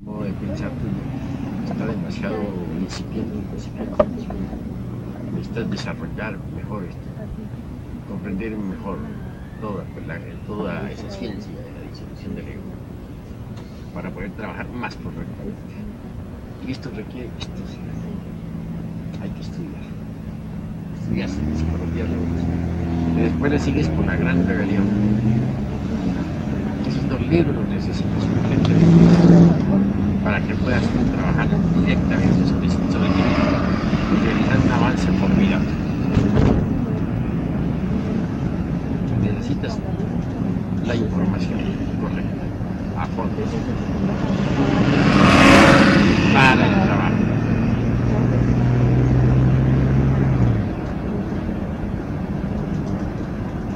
modo de pensar está demasiado incipiente, incipiente. Necesitas desarrollar mejor esto, comprender mejor toda, pues, toda esa ciencia de la disolución del ego para poder trabajar más correctamente. Y esto requiere sí, hay que estudiar. Estudias psicología revolucionaria. Y después le sigues con la gran rebelión. Esos dos libros necesitas urgentemente para que puedas trabajar directamente sobre, sobre ti mismo y realizar un avance formidable. Necesitas la información correcta, a fondo, para el trabajo.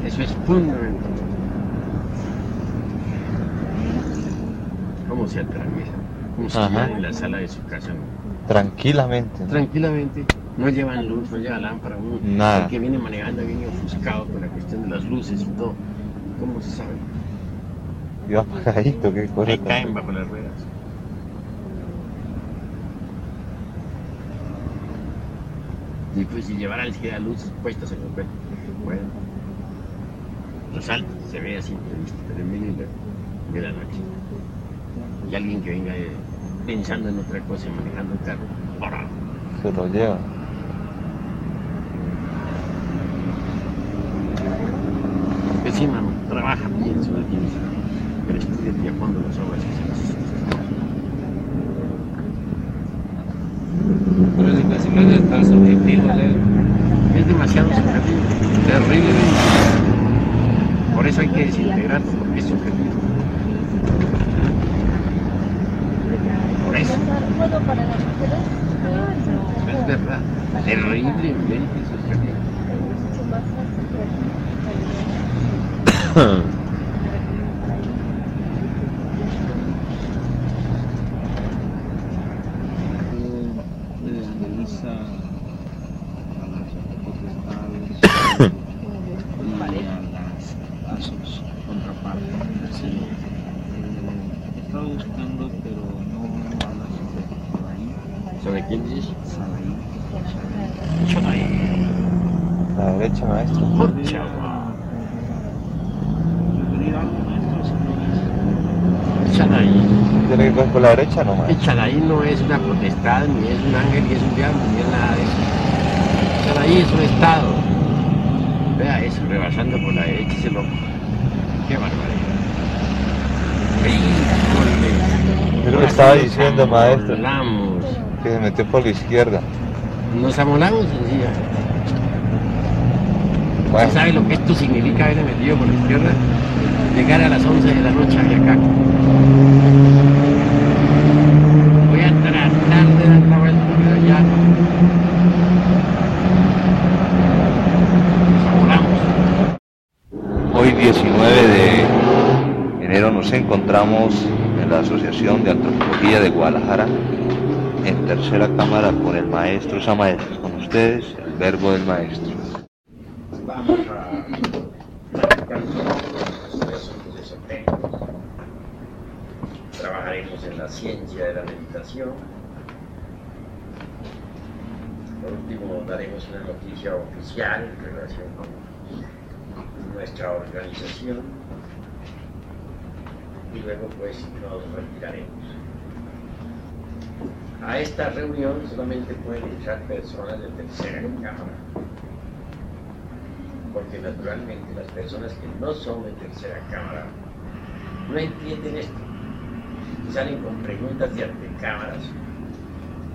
Eso es fundamental. ¿Cómo se llevan en la sala de su casa? no? Tranquilamente. Tranquilamente, no llevan luz, no lleva lámpara. uno, Nada. El que viene manejando viene ofuscado con la cuestión de las luces y todo. ¿Cómo se sabe? Iba apagadito, qué Ahí cosa. tan- caen bajo las ruedas. Y pues si llevara el luces puestas en el bueno, resalta, se ve así, pero en medio de la- de la noche. Y alguien que venga pensando en otra cosa, manejando el carro, ¡para! Se lo lleva. Encima trabaja bien sobre ti mismo, pero estudia bien a fondo las obras que se necesitan. Pero es casi más es tan subjetivo, Leo. Es demasiado subjetivo, terriblemente. Por eso hay que desintegrarlo, porque es subjetivo. Eso, es verdad, terriblemente subjetivo. Eh, analiza a las potestades y a, las, a sus contrapartes. Sí. Eh, estaba buscando, pero no habla sobre Sadaí. ¿Sobre quién dices? Sadaí. Chonay. La derecha, maestro. Pucha, ¿Referir algo, maestro? Si no es- Chonay. ¿Tiene que coger por la derecha no, El maestro? Chadaí no es una potestad, ni es un ángel, ni es un diablo, ni es nada de eso. Chadaí es un estado. Vea eso, rebasando por la derecha ese loco. Qué barbaridad. Híjole. Yo lo diciendo, maestro. Nos Que se metió por la izquierda. Nos amolamos sencilla. Bueno, ¿Sabe lo que esto significa haberse metido por la izquierda? Llegar a las 11 de la noche a acá. Voy a tratar de dar la vuelta, pero ya no. Nos amolamos. Hoy 19 de enero nos encontramos en la Asociación de Antropología de Guadalajara en tercera cámara con el maestro Samael. Con ustedes, el verbo del maestro. Vamos a practicar los asuntos esotéricos. Trabajaremos en la ciencia de la meditación. Por último, daremos una noticia oficial en relación con nuestra organización. Y luego, pues, nos retiraremos. A esta reunión solamente pueden entrar personas de tercera cámara porque naturalmente las personas que no son de tercera cámara no entienden esto y salen con preguntas de antecámaras,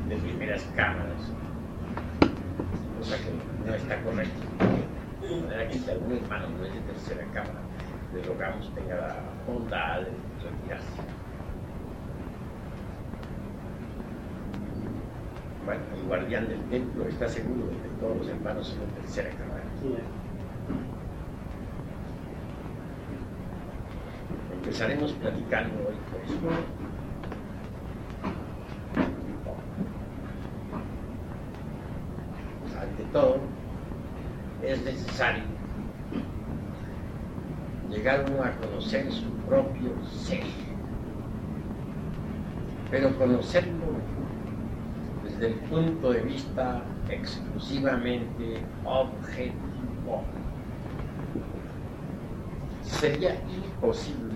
de primeras cámaras, cosa que no está correcta. De manera que algún hermano no es de tercera cámara, rogamos tenga la bondad de retirarse. Bueno, el guardián del templo está seguro de que todos los hermanos son de tercera cámara. Empezaremos platicando hoy por eso. Ante todo, es necesario llegar uno a conocer su propio ser. pero conocerlo desde el punto de vista exclusivamente objetivo. Sería imposible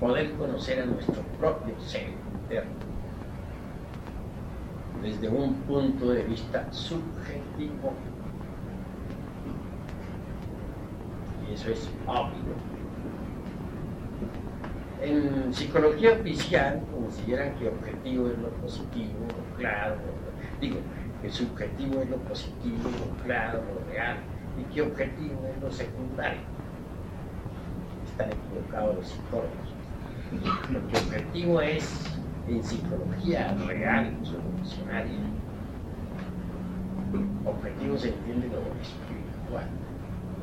poder conocer a nuestro propio ser interno desde un punto de vista subjetivo. Y eso es obvio. En psicología oficial consideran que objetivo es lo positivo, lo claro, digo, que subjetivo es lo positivo, lo claro, lo real, y que objetivo es lo secundario. Están equivocados los psicólogos. Lo que objetivo es en psicología real, revolucionaria, objetivo se entiende lo espiritual,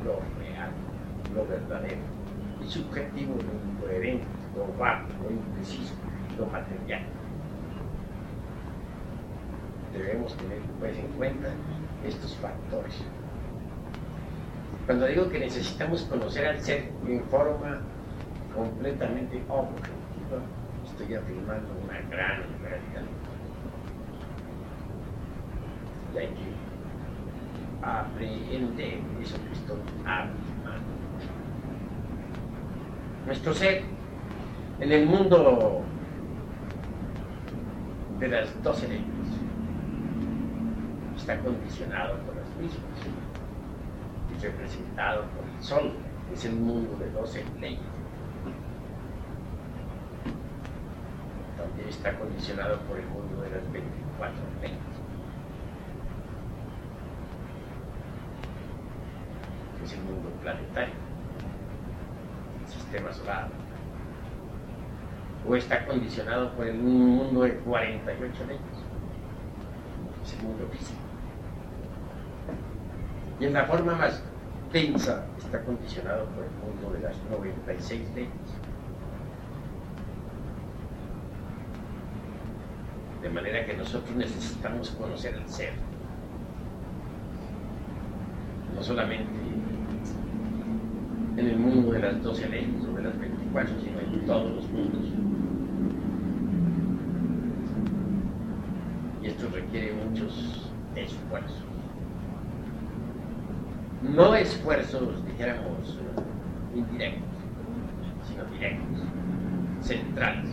lo real, lo verdadero, y subjetivo lo incoherente, lo vago, lo impreciso, lo material. Debemos tener pues, en cuenta estos factores. Cuando digo que necesitamos conocer al ser en forma completamente objetiva, estoy afirmando una gran realidad. Y hay que aprender eso que estoy afirmando. Nuestro ser en el mundo de las doce leyes está condicionado por las mismas y representado por el sol. Es el mundo de doce leyes. También está condicionado por el mundo de las 24 leyes. Es el mundo planetario, el sistema solar. O está condicionado por el mundo de 48 leyes. Es el mundo físico. Y en la forma más densa está condicionado por el mundo de las 96 leyes. De manera que nosotros necesitamos conocer el ser. No solamente en el mundo de las 12 leyes o de las 24, sino en todos los mundos. Y requiere muchos esfuerzos. No esfuerzos, dijéramos, indirectos, sino directos, centrales.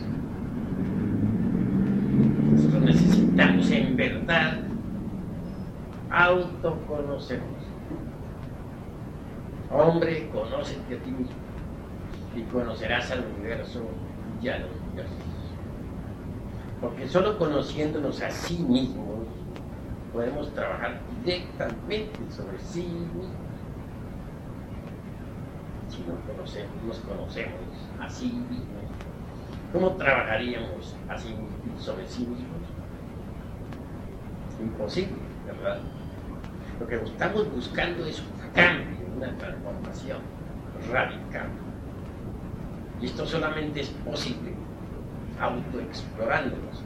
Nosotros necesitamos en verdad autoconocernos. Hombre, conócete a ti mismo y conocerás al universo y a los dioses. Porque solo conociéndonos a sí mismos podemos trabajar directamente sobre sí mismos. Si no conocemos, nos conocemos a sí mismos, ¿cómo trabajaríamos así sobre sí mismos? Imposible, ¿verdad? Lo que estamos buscando es un cambio, una transformación radical. Y esto solamente es posible autoexplorándonos,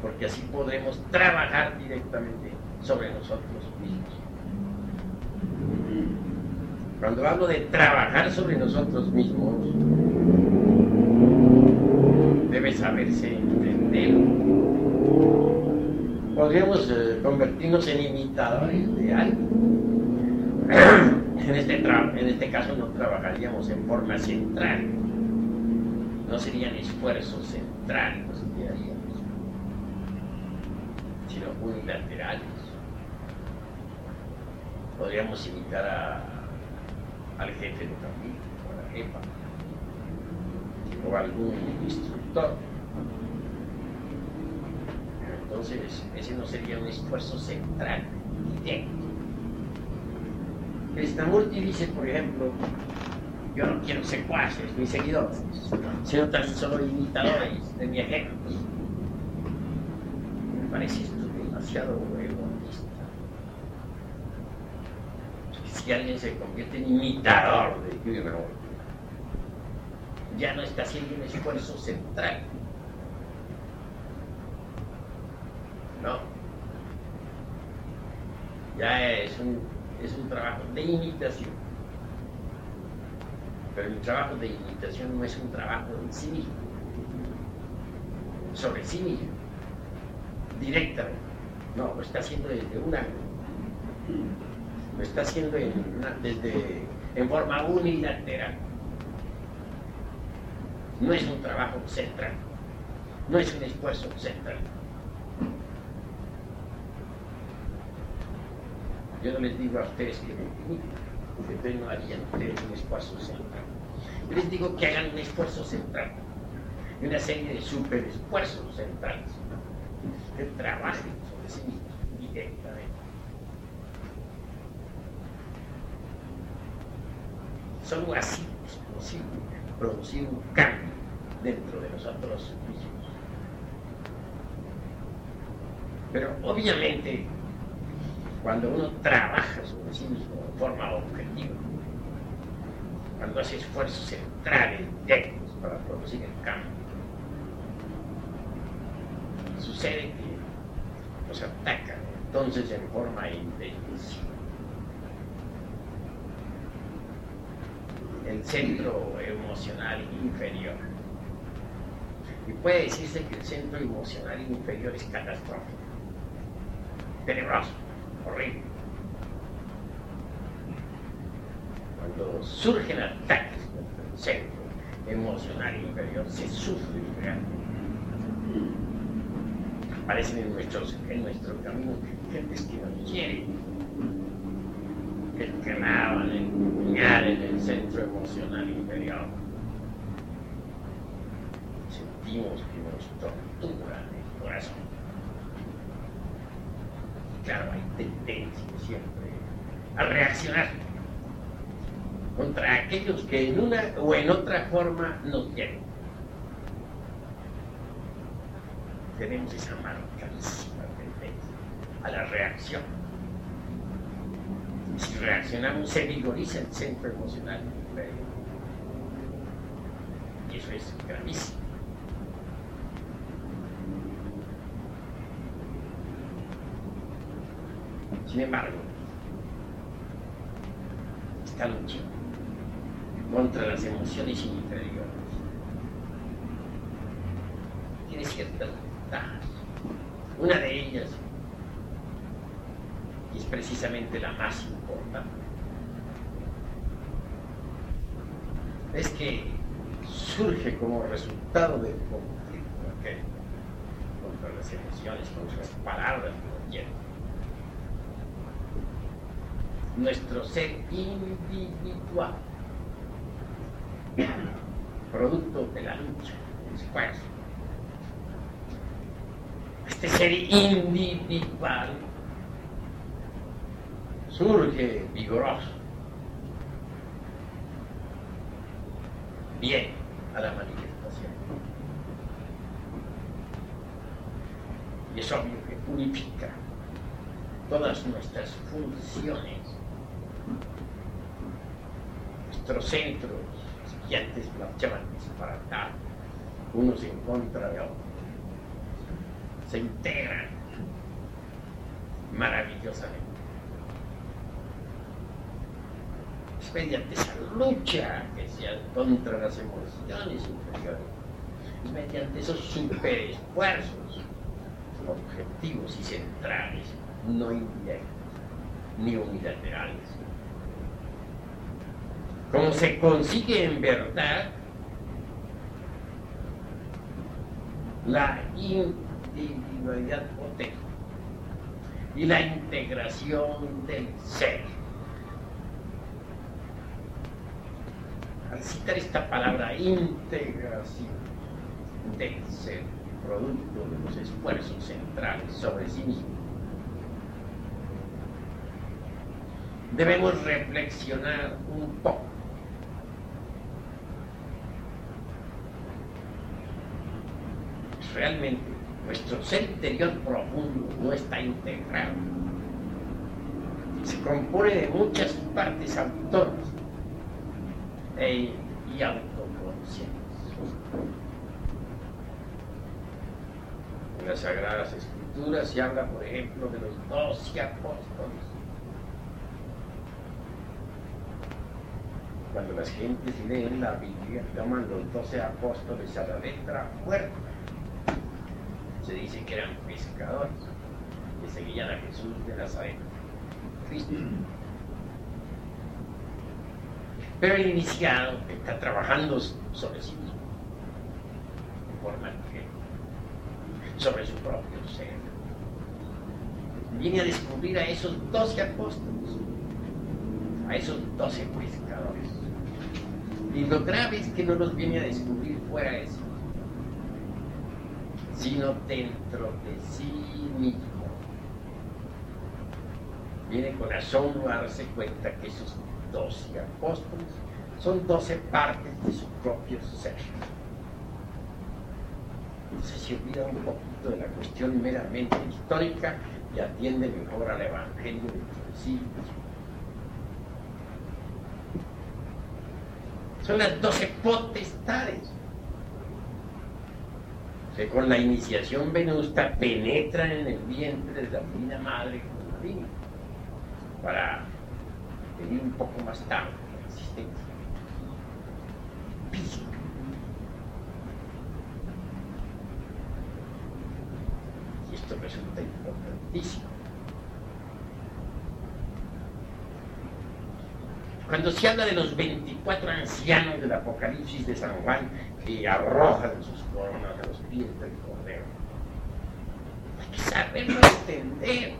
porque así podremos trabajar directamente sobre nosotros mismos. Cuando hablo de trabajar sobre nosotros mismos, debe saberse entender. Podríamos eh, convertirnos en imitadores de algo. en, este en este caso no trabajaríamos en forma central, no serían esfuerzos centrales los que haríamos, sino unilaterales. Podríamos imitar a, al jefe de familia, o a la jefa, o a algún instructor. Entonces, ese no sería un esfuerzo central, directo. Krishnamurti dice, por ejemplo, yo no quiero secuaces ni seguidores, sino tan solo imitadores de mi ejemplo. Me parece esto demasiado egoísta. Si alguien se convierte en imitador de Krishnamurti, ya no está haciendo un esfuerzo central. No. Ya es un, es un trabajo de imitación. Pero el trabajo de imitación no es un trabajo en sí mismo. sobre sí mismo, directamente. No, lo está haciendo desde un ángulo. Lo está haciendo en, desde, en forma unilateral. No es un trabajo central, no es un esfuerzo central. Yo no les digo a ustedes que me imiten, porque no harían ustedes un esfuerzo central. Yo les digo que hagan un esfuerzo central, una serie de super esfuerzos centrales, que trabajen sobre sí mismos directamente. Solo así es posible producir un cambio dentro de nosotros mismos. Pero obviamente, cuando uno trabaja sobre sí mismo de forma objetiva, cuando hace esfuerzos centrales, directos para producir el cambio, sucede que nos atacan entonces en forma intensiva. El centro emocional inferior. Y puede decirse que el centro emocional inferior es catastrófico, tenebroso, Cuando surgen ataques contra el centro emocional inferior, se sufre realmente aparecen en, nuestros, en nuestro camino gentes que nos quieren, que clavan el puñal en el centro emocional inferior. Sentimos que nos torturan el corazón. Claro, hay tendencia siempre a reaccionar contra aquellos que en una o en otra forma nos quieren. tenemos esa marcadísima tendencia a la reacción. Si reaccionamos, se vigoriza el centro emocional. Y eso es gravísimo. Sin embargo, esta lucha contra las emociones inferiores tiene ciertas ventajas. Una de ellas, y es precisamente la más importante, es que surge como resultado del conflicto aquel contra las emociones, contra las palabras que nos hieren. Nuestro ser individual, producto de la lucha, del esfuerzo, este ser individual surge vigoroso, bien a la manifestación. Y es obvio que purifica todas nuestras funciones, nuestros centros, que antes marchaban disparatados, unos en contra de otros se integran maravillosamente. Es mediante esa lucha que se contra las emociones inferiores, es mediante esos superesfuerzos objetivos y centrales, no indirectos ni unilaterales. Como se consigue en verdad la individualidad y la integración del ser. Al citar esta palabra integración del ser, producto de los esfuerzos centrales sobre sí mismo, debemos reflexionar un poco realmente nuestro ser interior profundo no está integrado. Se compone de muchas partes autónomas e, y autoconscientes. En las Sagradas Escrituras se habla, por ejemplo, de los doce apóstoles. Cuando las gentes leen la Biblia, llaman los doce apóstoles a la letra fuerte se dice que eran pescadores, que seguían a Jesús de Nazaret. Pero el iniciado está trabajando sobre sí mismo, de forma que sobre su propio ser. Viene a descubrir a esos doce apóstoles, a esos doce pescadores. Y lo grave es que no los viene a descubrir fuera de sí, sino dentro de sí mismo. Viene con asombro a darse cuenta que esos doce apóstoles son doce partes de su propio ser. Entonces se olvida un poquito de la cuestión meramente histórica y atiende mejor al Evangelio de sí Son las doce potestades que con la iniciación venusta penetran en el vientre de la divina madre María para venir un poco más tarde la existencia física. Y esto resulta importantísimo. Cuando se habla de los 24 ancianos del Apocalipsis de San Juan que arrojan sus coronas a los pies del Cordero, hay que saberlo entender.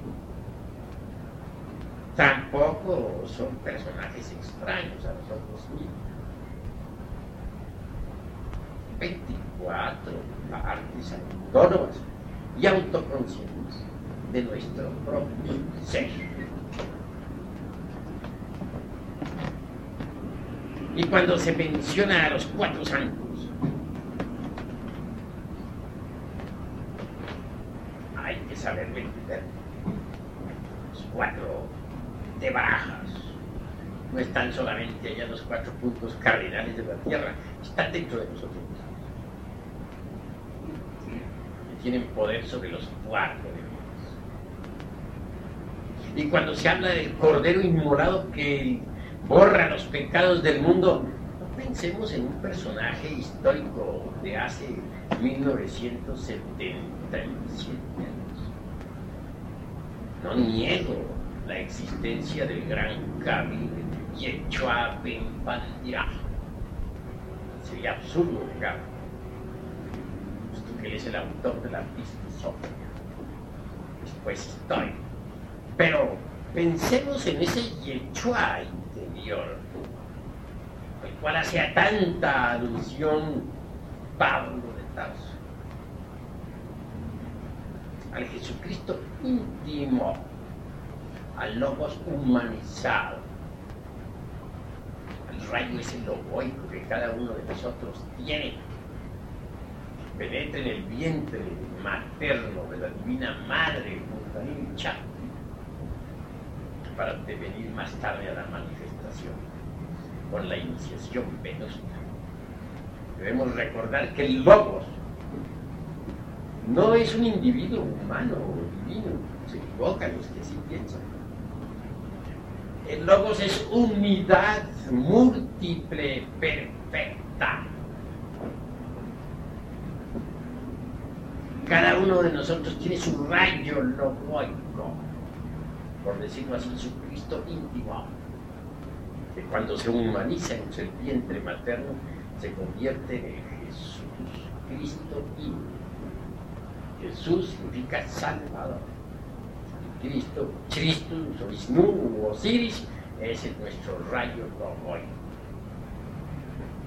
Tampoco son personajes extraños a nosotros mismos. 24 partes autónomas y autoconscientes de nuestro propio ser. Y cuando se menciona a los cuatro santos, hay que saber entender. Los cuatro de barajas no están solamente allá los cuatro puntos cardinales de la Tierra, están dentro de nosotros. Tienen poder sobre los cuatro demás. Y cuando se habla del cordero inmolado que borra los pecados del mundo. No pensemos en un personaje histórico de hace 1977 años. No niego la existencia del gran Yechua Ben Bandirá. Sería absurdo negar, puesto que él es el autor de la Sofía. Después estoy. Pero pensemos en ese Yechua el cual hacía tanta alusión Pablo de Tarso, al Jesucristo íntimo, al Logos humanizado, al rayo ese logoico que cada uno de nosotros tiene, penetra en el vientre materno de la Divina Madre, hincha para devenir más tarde a la manifestación con la iniciación venosa. Debemos recordar que el logos no es un individuo humano o divino, se equivocan los que así piensan. El logos es unidad múltiple, perfecta. Cada uno de nosotros tiene su rayo logoico por decirlo así, su Cristo íntimo, que cuando se humaniza en el vientre materno, se convierte en Jesús, Cristo íntimo. Jesús significa Salvador. Cristo, Cristo, Vishnu Osiris, es nuestro rayo hoy.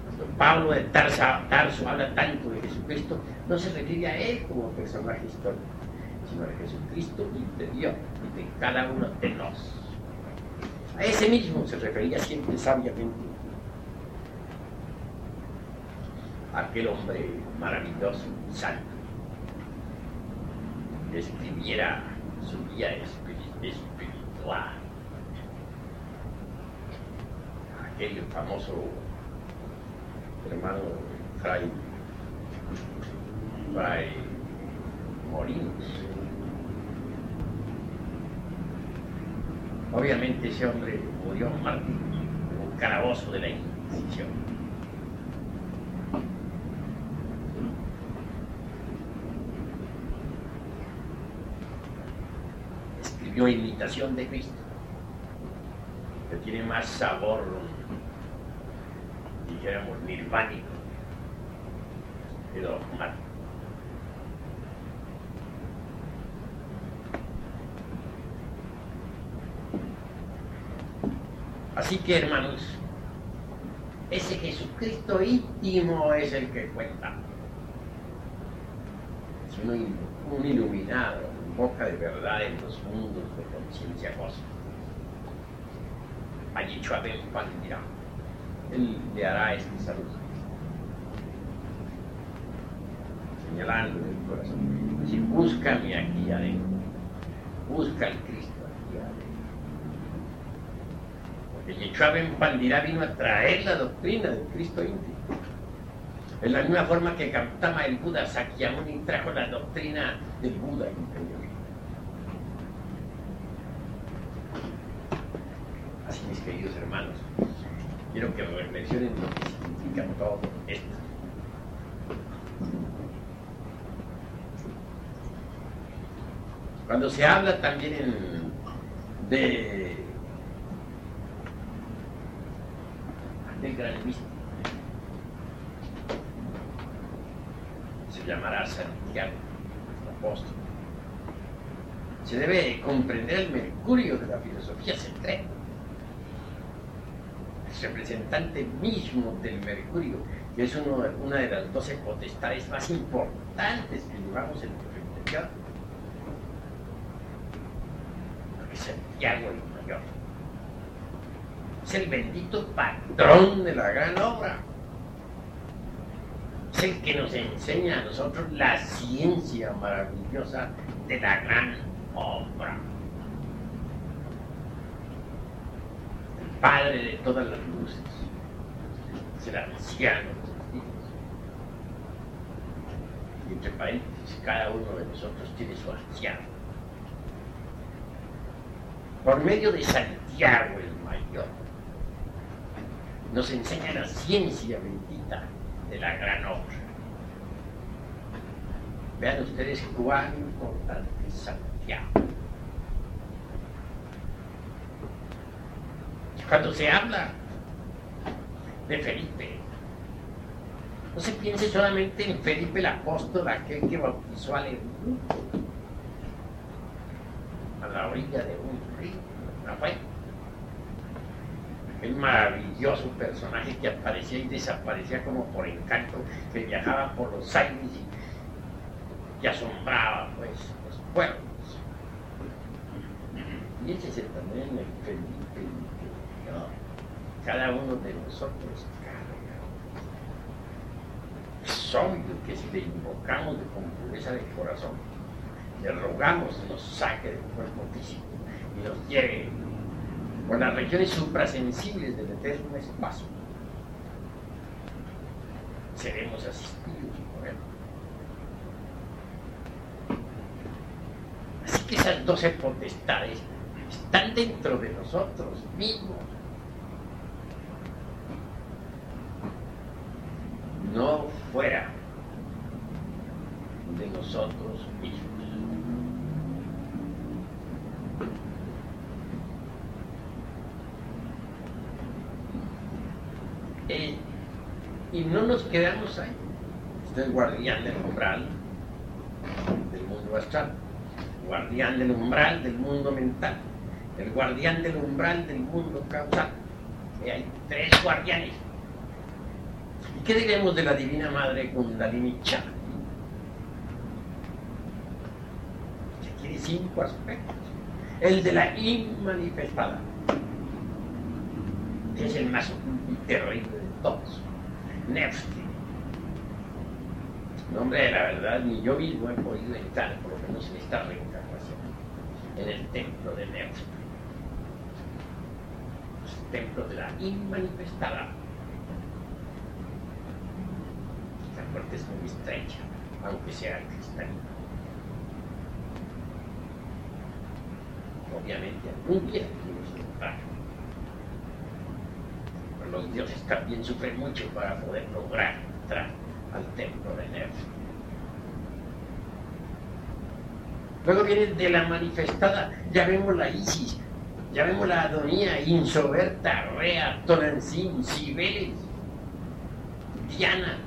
Cuando Pablo de Tarso, Tarso habla tanto de Jesucristo, no se refiere a él como personaje histórico sino de Jesucristo interior y de cada uno de nos. A ese mismo se refería siempre sabiamente aquel hombre maravilloso y santo que escribiera su guía espiritual. Aquel famoso hermano Fray, Fray Morinos Obviamente ese hombre murió mártir en un calabozo de la Inquisición. O imitación de Cristo, que tiene más sabor, dijéramos, nirvánico que dogmático. Así que hermanos, ese Jesucristo íntimo es el que cuenta. Es un iluminado, boca de verdad en los mundos de conciencia cósmica. Allí Chuabel dirá, él le hará este saludo. Señalando en el corazón. Si búscame aquí adentro, busca al Cristo aquí adentro. Porque Yeshua Ben Pandirá vino a traer la doctrina del Cristo íntimo. De la misma forma que Gautama el Buda Sakyamuni trajo la doctrina del Buda interior. Así mis queridos hermanos, quiero que reflexionen lo que significa todo esto. Cuando se habla también de del gran místico, se llamará Santiago, apóstol. Se debe comprender el mercurio de la filosofía central representante mismo del Mercurio, que es una de las doce potestades más importantes que llevamos en nuestro interior. Porque Santiago el Mayor es el bendito patrón de la gran obra. Es el que nos enseña a nosotros la ciencia maravillosa de la gran obra. Padre de todas las luces, es el anciano. Y entre paréntesis, cada uno de nosotros tiene su anciano. Por medio de Santiago el Mayor, nos enseña la ciencia bendita de la gran obra. Vean ustedes cuán importante es Santiago. Cuando se habla de Felipe, no se piense solamente en Felipe el apóstol, aquel que bautizó al erudito a la orilla de un río, Rafael. El maravilloso personaje que aparecía y desaparecía como por encanto, que viajaba por los aires y, y asombraba pues los pueblos. Y ese es también el Felipe, ¿no? Cada uno de nosotros carga. Es obvio que si le invocamos con pureza de corazón, le rogamos nos saque del cuerpo físico y nos lleve por las regiones suprasensibles del eterno espacio. Seremos asistidos por él. Así que esas doce potestades están dentro de nosotros mismos. No fuera de nosotros mismos. Eh, y no nos quedamos ahí. Usted es guardián del umbral del mundo astral, guardián del umbral del mundo mental, el guardián del umbral del mundo causal. Hay tres guardianes. ¿Y qué diremos de la Divina Madre Kundalini Chakra? Que tiene cinco aspectos. El de la inmanifestada, que es el más terrible de todos. Nefti. Nombre de la verdad, ni yo mismo he podido entrar, por lo menos en esta reencarnación, en el templo de Nefti. El templo de la inmanifestada. La puerta es muy estrecha, aunque sea cristalina. Obviamente algún día tuvimos entrar. Pero los dioses también sufren mucho para poder lograr entrar al templo de Nerf. Luego viene de la manifestada, ya vemos la Isis, ya vemos la Adonía, Insoberta, Rea, Tonancín, Cibeles, Diana,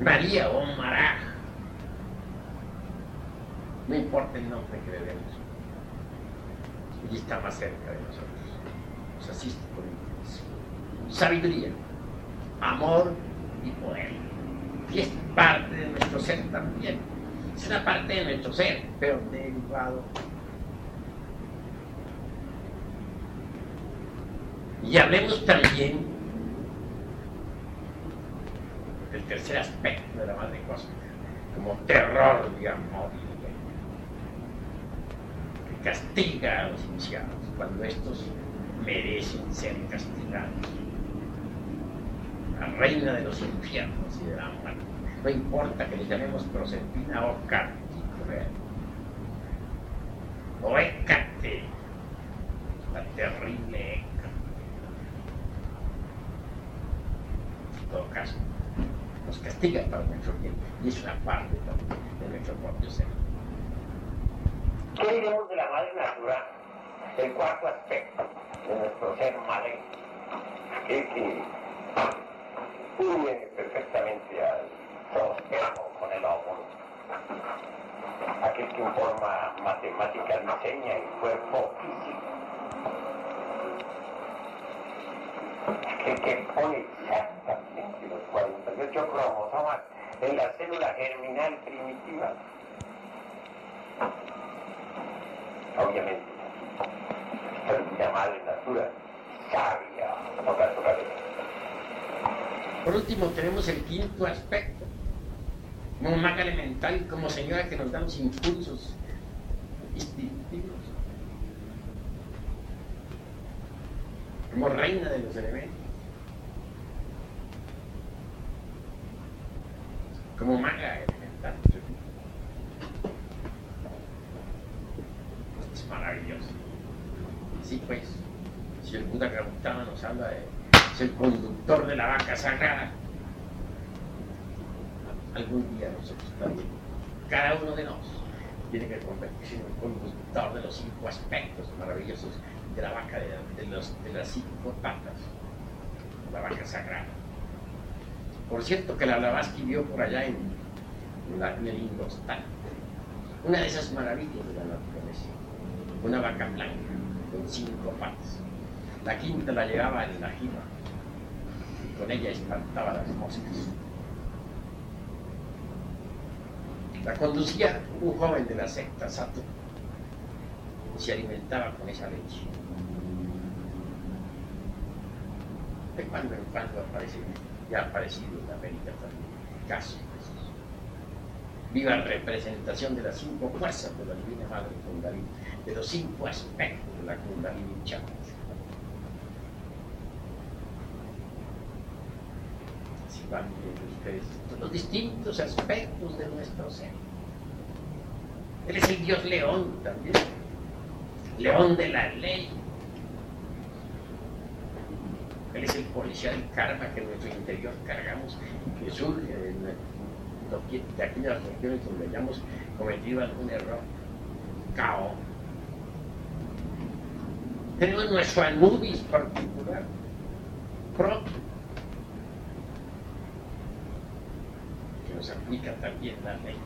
María o Maraj. No importa el nombre que le demos. Y está más cerca de nosotros. Nos asiste con. Sabiduría, amor y poder. Y es parte de nuestro ser también. Es una parte de nuestro ser, pero derivado. Y hablemos también del tercer aspecto de la madre cósmica, como terror digamos, que castiga a los iniciados cuando estos merecen ser castigados. La reina de los infiernos y de la muerte. No importa que le llamemos Proserpina o Cartícora o Hécate, la terrible Hécate. En todo caso, nos castiga para nuestro bien y es una parte también de nuestro propio ser. ¿Qué diremos de la madre natural? El cuarto aspecto de nuestro ser madre, que une perfectamente al sosteno con el óvulo, aquel que en forma matemática el cuerpo físico, aquel que pone exactamente los 48 cromosomas en la célula germinal primitiva. Obviamente, esta madre natura sabia su cabeza. Por último, tenemos el quinto aspecto, como maga elemental, como señora que nos da los impulsos instintivos, como reina de los elementos, como maga elemental. Es maravilloso. Sí, pues, si el Buda Gautama nos habla de el conductor de la vaca sagrada. Algún día nosotros también, cada uno de nosotros, tiene que convertirse en el conductor de los cinco aspectos maravillosos de la vaca, de, las cinco patas, la vaca sagrada. Por cierto, que la Blavatsky vio por allá en, en el Indostán, una de esas maravillas de la naturaleza, una vaca blanca con cinco patas. La quinta la llevaba en la jima con ella espantaba las moscas. La conducía un joven de la secta Sato y se alimentaba con esa leche. De cuando en cuando aparece, ya ha aparecido en América también, casos Viva representación de las cinco fuerzas de la Divina Madre Kundalini, de los cinco aspectos de la Kundalini Chakra. van ustedes los distintos aspectos de nuestro ser. Él es el Dios león también, león de la ley. Él es el policía del karma que en nuestro interior cargamos, que surge de, aquellas regiones donde hayamos cometido algún error, caos. Tenemos nuestro Anubis particular, propio aplica también la ley.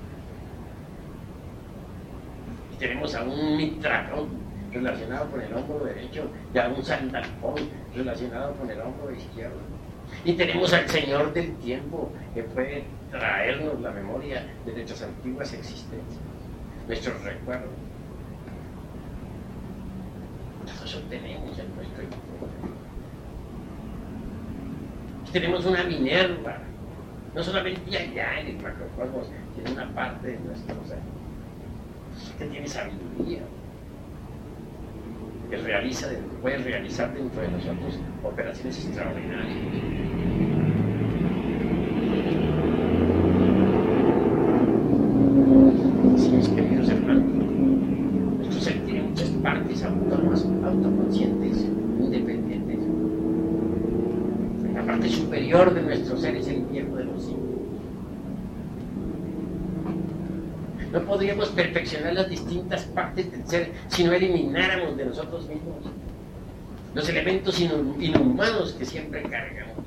Y tenemos a un mitracón relacionado con el hombro derecho y a un sandalfón relacionado con el hombro izquierdo. Y tenemos al Señor del tiempo que puede traernos la memoria de nuestras antiguas existencias, nuestros recuerdos. Eso tenemos en nuestro interior. Tenemos una Minerva no solamente allá en el macrocosmos, sino una parte de nuestro ser, que tiene sabiduría, que realiza, puede realizar dentro de nosotros operaciones extraordinarias. Sí, mis queridos hermanos, nuestro ser tiene muchas partes autónomas, autoconscientes, independientes. La parte superior de nuestro ser es el No podríamos perfeccionar las distintas partes del ser si no elimináramos de nosotros mismos los elementos inhumanos que siempre cargamos.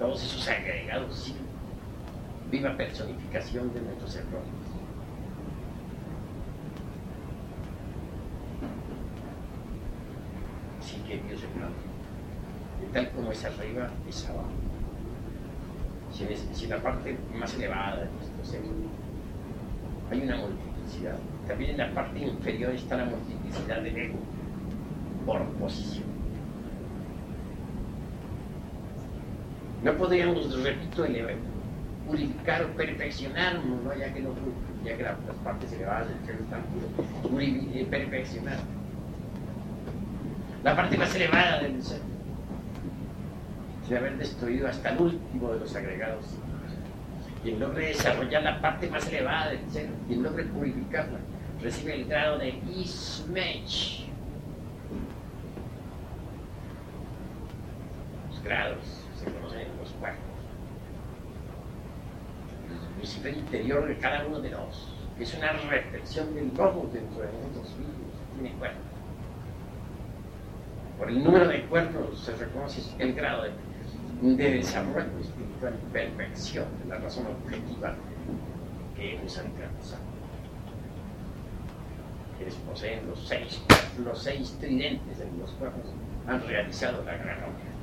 Todos esos agregados. Viva personificación de nuestros errores. Así que Dios es malo. Y tal como es arriba, es abajo. Si en, la parte más elevada de nuestro ser hay una multiplicidad, también en la parte inferior está la multiplicidad del ego por posición. No podríamos, repito, purificar o perfeccionar, ¿no? ya, que no, ya que las partes elevadas del cielo están puras, perfeccionar. La parte más elevada del ser, sin haber destruido hasta el último de los agregados. Quien logre desarrollar la parte más elevada del ser, quien logre purificarla, recibe el grado de Ismech grados, se conocen en los cuartos. El Lucifer interior de cada uno de los, es una reflexión del lobo dentro de nosotros mismos, tiene cuernos. Por el número de cuernos se reconoce el grado de, desarrollo espiritual y perfección de la razón objetiva que hemos alcanzado. Quienes poseen los seis, los seis tridentes en los cuernos han realizado la gran obra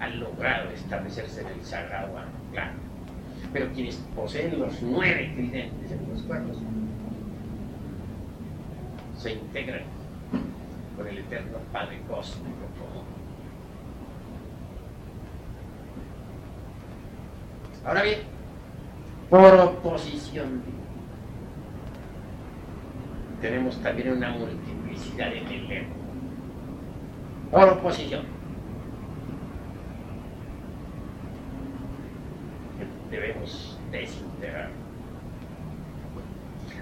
han logrado establecerse en el sagrado claro. Pero quienes poseen los nueve tridentes en los cuernos se integran con el eterno Padre Cósmico común. Ahora bien, por oposición tenemos también una multiplicidad en el ego. Por oposición debemos desintegrar.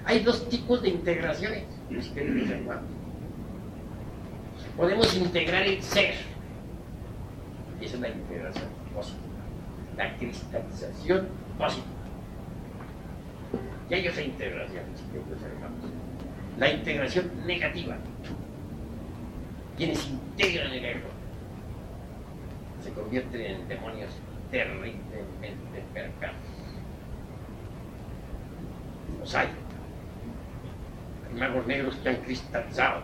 Hay dos tipos de integraciones, Podemos integrar el ser, y esa es la integración. Positiva, la cristalización positiva. Y hay otra integración, la integración negativa. Quienes integran el ego se convierten en demonios terriblemente perversos. Los hay. Hay magos negros que han cristalizado,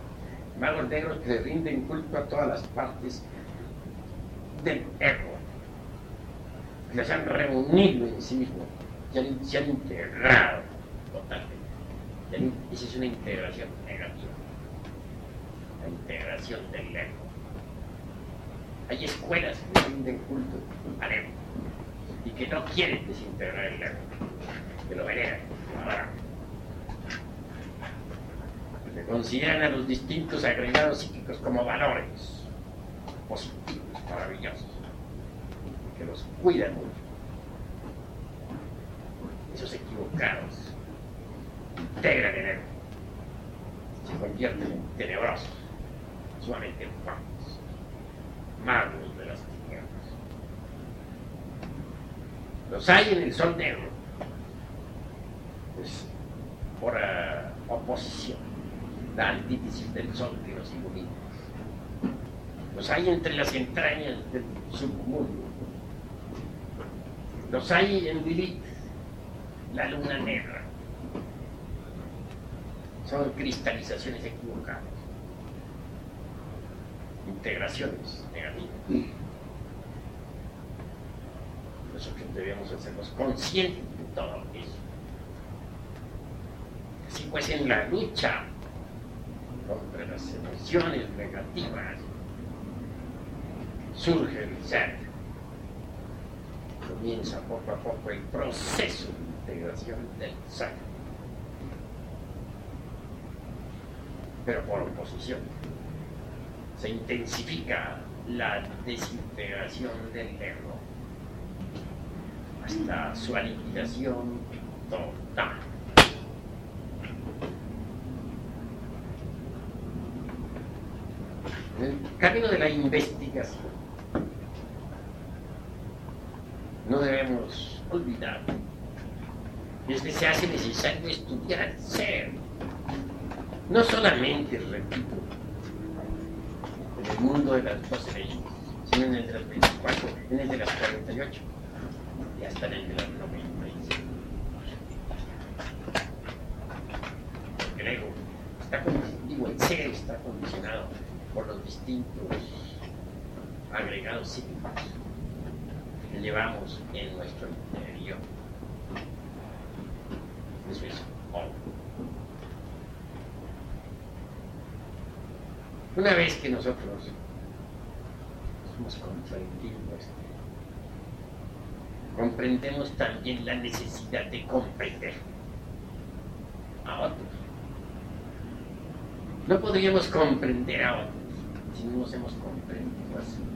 magos negros que rinden culto a todas las partes del ego, se han reunido en sí mismos, se han, se han integrado totalmente. Esa es una integración negativa, la integración del ego. Hay escuelas que rinden culto al ego y que no quieren desintegrar el ego, que lo veneran, que consideran a los distintos agregados psíquicos como valores positivos, maravillosos, que los cuidan mucho. Esos equivocados integran el ego, se convierten en tenebrosos, sumamente enfermos, magos de las los hay en el sol negro, por uh, oposición, la antítesis del sol que nos ilumina. Los hay entre las entrañas del submundo. Los hay en Lilith, la luna negra. Son cristalizaciones equivocadas, integraciones negativas nosotros debemos hacernos conscientes de todo eso. Así pues, en la lucha contra las emociones negativas surge el ser. Comienza poco a poco el proceso de integración del ser. Pero por oposición se intensifica la desintegración del ego hasta su aniquilación total. el camino de la investigación no debemos olvidar es que se hace necesario estudiar al ser. No solamente, repito, en el mundo de las 12 leyes, sino en el de las 24, en el de las 48 y hasta en el de las 96. El ego está condicionado, el ser está condicionado por los distintos agregados psíquicos llevamos en nuestro interior. Eso es all. Una vez que nosotros hemos comprendido esto, comprendemos también la necesidad de comprender a otros. No podríamos comprender a otros si no nos hemos comprendido así.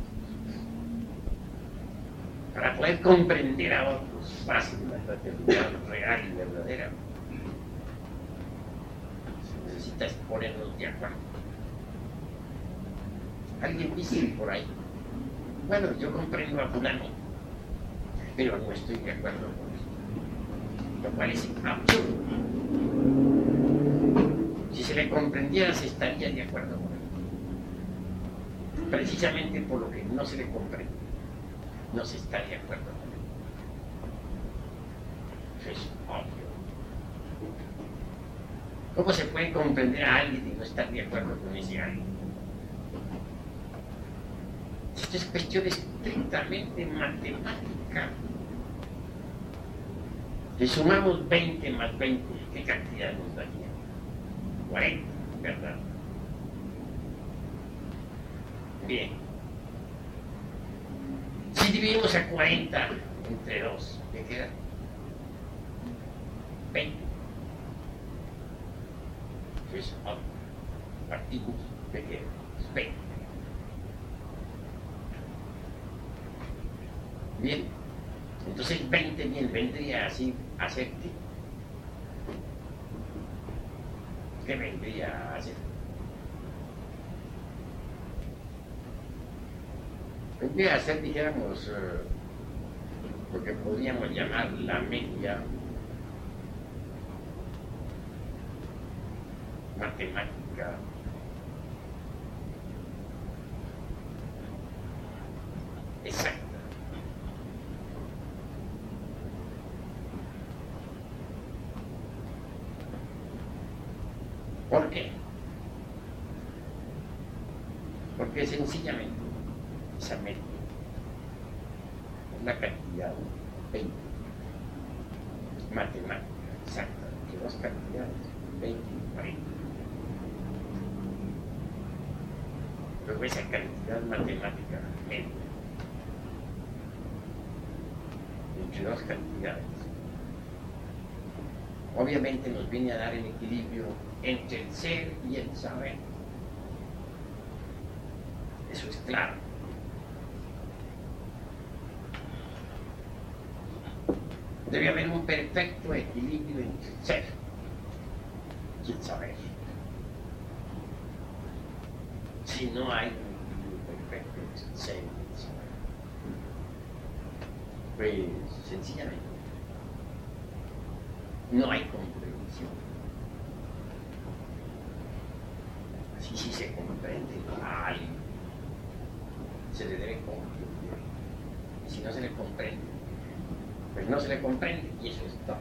Para poder comprender a otros, de la fraternidad real y verdadera, se necesita ponernos de acuerdo. Alguien dice por ahí, bueno, yo comprendo a fulano, pero no estoy de acuerdo con esto. Lo cual es absurdo. Si se le comprendiera, se estaría de acuerdo con él. Precisamente por lo que no se le comprende, no se está de acuerdo con él. Eso es obvio. ¿Cómo se puede comprender a alguien y no estar de acuerdo con ese alguien? Esto es cuestión estrictamente matemática. Le sumamos 20 más 20, ¿qué cantidad nos daría? 40, ¿verdad? Bien. Dividimos a 40 entre 2, ¿qué queda? 20. Pues, partimos, ¿qué queda? 20. Bien. Entonces 20 bien vendría así a ser qué? ¿Qué vendría a ser? Vendría a ser, dijéramos, eh, lo que podríamos llamar la media matemática exacta. ¿Por qué? Porque sencillamente esa media es la cantidad 20 matemática exacta de dos cantidades, 20 y 40. Luego esa cantidad matemática media entre dos cantidades obviamente nos viene a dar el equilibrio entre el ser y el saber. Eso es claro. Debe haber un perfecto equilibrio entre el ser y el saber. Si no hay un equilibrio perfecto entre el ser y el saber, pues sencillamente no hay comprensión. Así sí se comprende a alguien, se le debe comprender. Y si no se le comprende, pues no se le comprende y eso es todo.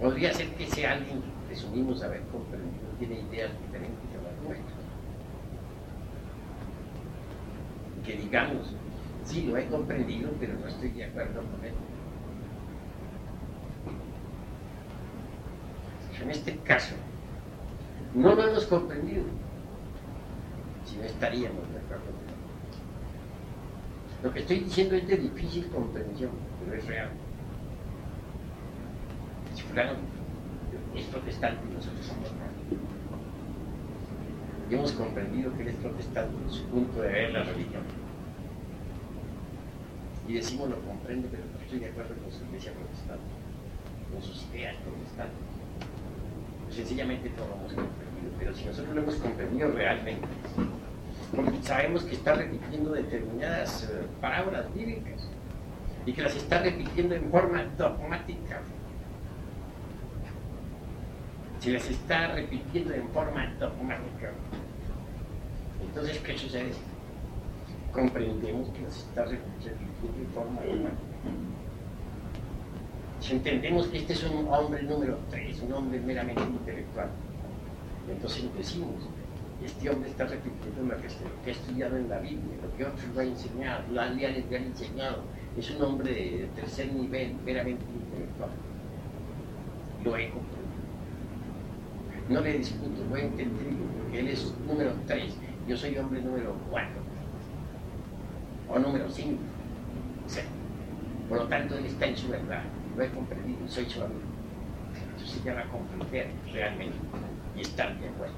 Podría ser que ese alguien que presumimos haber comprendido tiene ideas diferentes a las nuestras. Que digamos, sí, lo he comprendido, pero no estoy de acuerdo con él. En este caso, no lo hemos comprendido, si no estaríamos de acuerdo con él. Lo que estoy diciendo es de difícil comprensión, pero es real. Si fulano es protestante nosotros somos no. Y hemos comprendido que él es protestante en su punto de ver la religión y decimos lo comprende, pero no estoy de acuerdo con su iglesia protestante, con sus ideas protestantes. Pues sencillamente todo lo hemos comprendido, pero si nosotros lo hemos comprendido realmente, sabemos que está repitiendo determinadas uh, palabras bíblicas, y que las está repitiendo en forma dogmática. Si las está repitiendo en forma dogmática, entonces, ¿qué sucede? Comprendemos que las está repitiendo en forma dogmática. Si entendemos que este es un hombre número 3, un hombre meramente intelectual, entonces decimos, este hombre está repitiendo lo que, ha estudiado en la Biblia, lo que otros lo han enseñado, lo han, le han enseñado. Es un hombre de tercer nivel, meramente intelectual. Lo he comprendido. No le discuto, lo he entendido, porque él es número 3, yo soy hombre número 4, o número 5. Por lo tanto, él está en su verdad, lo he comprendido, soy su amigo. Entonces se llama comprender realmente y estar de acuerdo.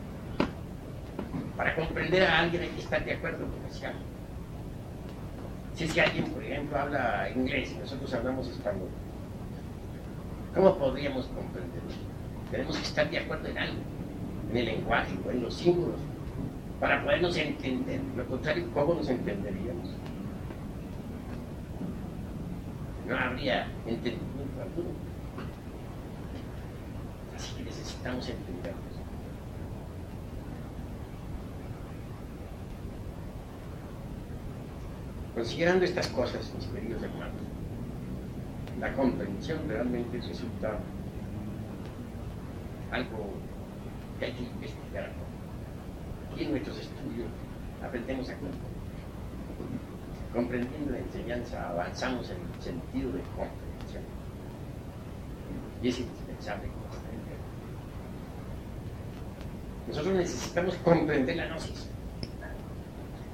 Para comprender a alguien hay que estar de acuerdo con ese Si es que alguien, por ejemplo, habla inglés y nosotros hablamos español, ¿cómo podríamos comprenderlo? Tenemos que estar de acuerdo en algo, en el lenguaje o en los símbolos, para podernos entender. Lo contrario, ¿cómo nos entenderíamos? No habría entendimiento alguno. Así que necesitamos entendernos. Considerando estas cosas, mis queridos hermanos, la comprensión realmente resulta algo que hay que investigar. Y en nuestros estudios aprendemos a comprender. Comprendiendo la enseñanza avanzamos en el sentido de comprensión. Y es indispensable comprender. Nosotros necesitamos comprender la gnosis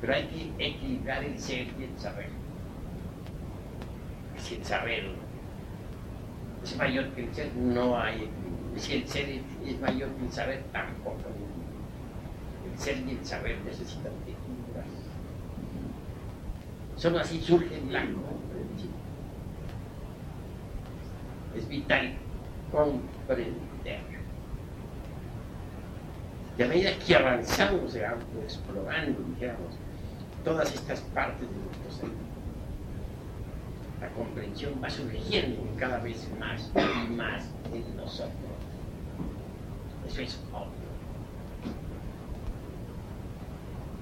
pero hay que equilibrar el ser y el saber. Si el saber es mayor que el ser, no hay equilibrio. Si el ser es mayor que el saber, tampoco El ser y el saber necesitan equilibrarse. Solo así surge la comprensión. Es vital comprender. Y a medida que avanzamos, explorando, dijéramos, todas estas partes de nuestro ser. La comprensión va surgiendo cada vez más y más en nosotros. Eso es obvio.